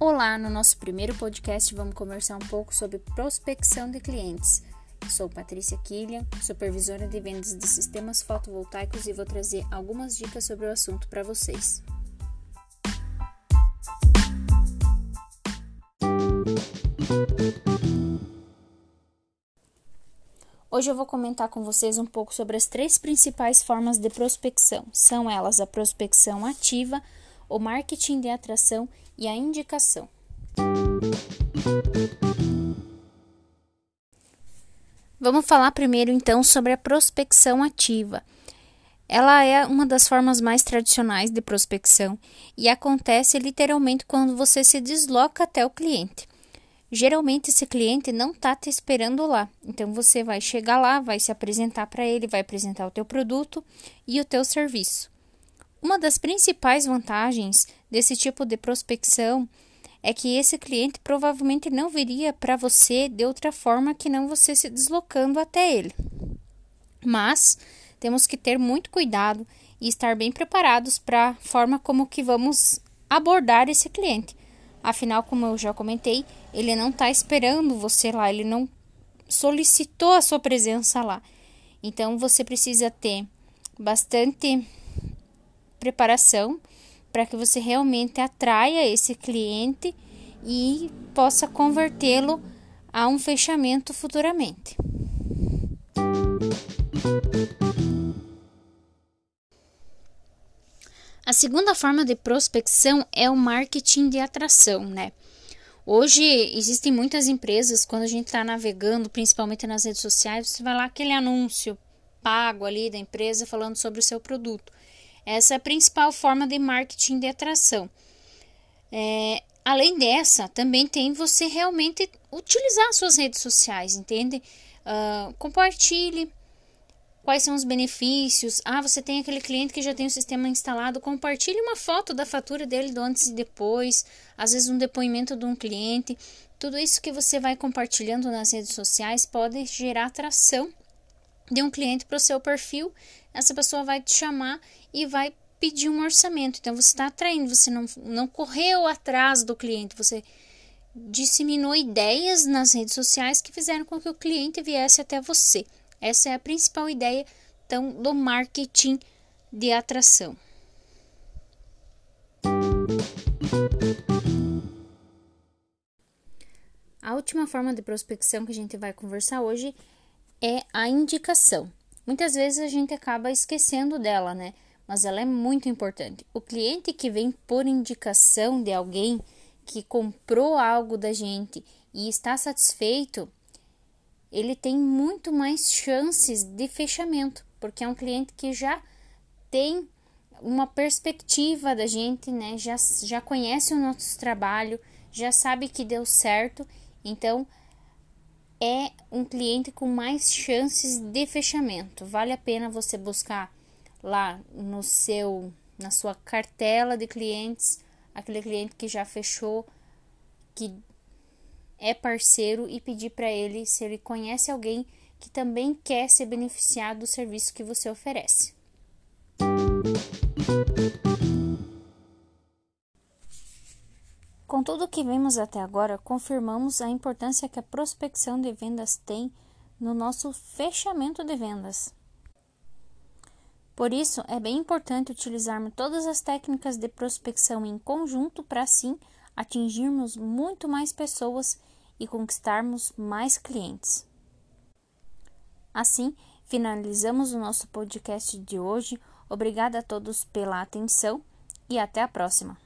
Olá, no nosso primeiro podcast vamos conversar um pouco sobre prospecção de clientes. Sou Patrícia Killian, supervisora de vendas de sistemas fotovoltaicos e vou trazer algumas dicas sobre o assunto para vocês. Hoje eu vou comentar com vocês um pouco sobre as três principais formas de prospecção. São elas a prospecção ativa, o marketing de atração e a indicação. Vamos falar primeiro então sobre a prospecção ativa. Ela é uma das formas mais tradicionais de prospecção e acontece literalmente quando você se desloca até o cliente. Geralmente esse cliente não está te esperando lá, então você vai chegar lá, vai se apresentar para ele, vai apresentar o teu produto e o teu serviço. Uma das principais vantagens desse tipo de prospecção é que esse cliente provavelmente não viria para você de outra forma que não você se deslocando até ele. Mas temos que ter muito cuidado e estar bem preparados para a forma como que vamos abordar esse cliente. Afinal, como eu já comentei, ele não está esperando você lá, ele não solicitou a sua presença lá. Então você precisa ter bastante preparação para que você realmente atraia esse cliente e possa convertê-lo a um fechamento futuramente. A segunda forma de prospecção é o marketing de atração, né? Hoje existem muitas empresas, quando a gente está navegando, principalmente nas redes sociais, você vai lá aquele anúncio pago ali da empresa falando sobre o seu produto. Essa é a principal forma de marketing de atração. É, além dessa, também tem você realmente utilizar suas redes sociais, entende? Uh, compartilhe quais são os benefícios. Ah, você tem aquele cliente que já tem o sistema instalado, compartilhe uma foto da fatura dele do antes e depois, às vezes um depoimento de um cliente. Tudo isso que você vai compartilhando nas redes sociais pode gerar atração de um cliente para o seu perfil, essa pessoa vai te chamar e vai pedir um orçamento. Então você está atraindo, você não, não correu atrás do cliente, você disseminou ideias nas redes sociais que fizeram com que o cliente viesse até você. Essa é a principal ideia então, do marketing de atração. A última forma de prospecção que a gente vai conversar hoje é a indicação. Muitas vezes a gente acaba esquecendo dela, né? Mas ela é muito importante. O cliente que vem por indicação de alguém que comprou algo da gente e está satisfeito, ele tem muito mais chances de fechamento, porque é um cliente que já tem uma perspectiva da gente, né? Já, já conhece o nosso trabalho, já sabe que deu certo, então é um cliente com mais chances de fechamento. Vale a pena você buscar lá no seu na sua cartela de clientes aquele cliente que já fechou que é parceiro e pedir para ele se ele conhece alguém que também quer se beneficiar do serviço que você oferece. Com tudo o que vimos até agora, confirmamos a importância que a prospecção de vendas tem no nosso fechamento de vendas. Por isso, é bem importante utilizarmos todas as técnicas de prospecção em conjunto para assim atingirmos muito mais pessoas e conquistarmos mais clientes. Assim, finalizamos o nosso podcast de hoje. Obrigada a todos pela atenção e até a próxima.